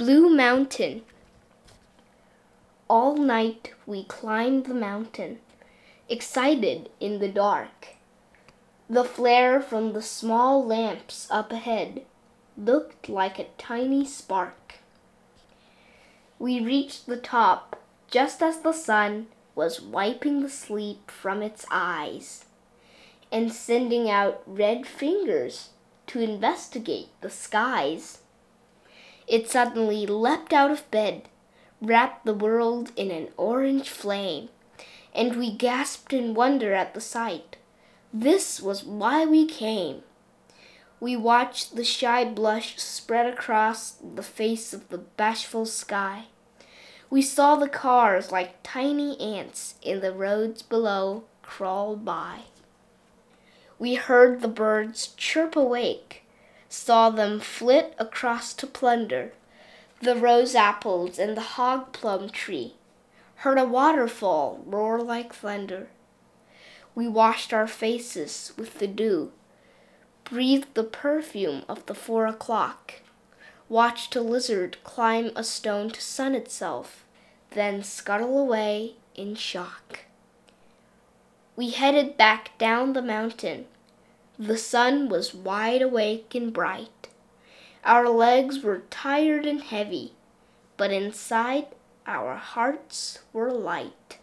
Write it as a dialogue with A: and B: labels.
A: Blue Mountain All night we climbed the mountain, Excited in the dark. The flare from the small lamps up ahead Looked like a tiny spark. We reached the top just as the sun Was wiping the sleep from its eyes And sending out red fingers To investigate the skies. It suddenly leapt out of bed, Wrapped the world in an orange flame, And we gasped in wonder at the sight This was why we came! We watched the shy blush spread across The face of the bashful sky. We saw the cars like tiny ants In the roads below crawl by. We heard the birds chirp awake, Saw them flit across to plunder The rose apples and the hog plum tree, Heard a waterfall roar like thunder. We washed our faces with the dew, Breathed the perfume of the four o'clock, Watched a lizard climb a stone to sun itself, Then scuttle away in shock. We headed back down the mountain. The sun was wide awake and bright. Our legs were tired and heavy, But inside our hearts were light.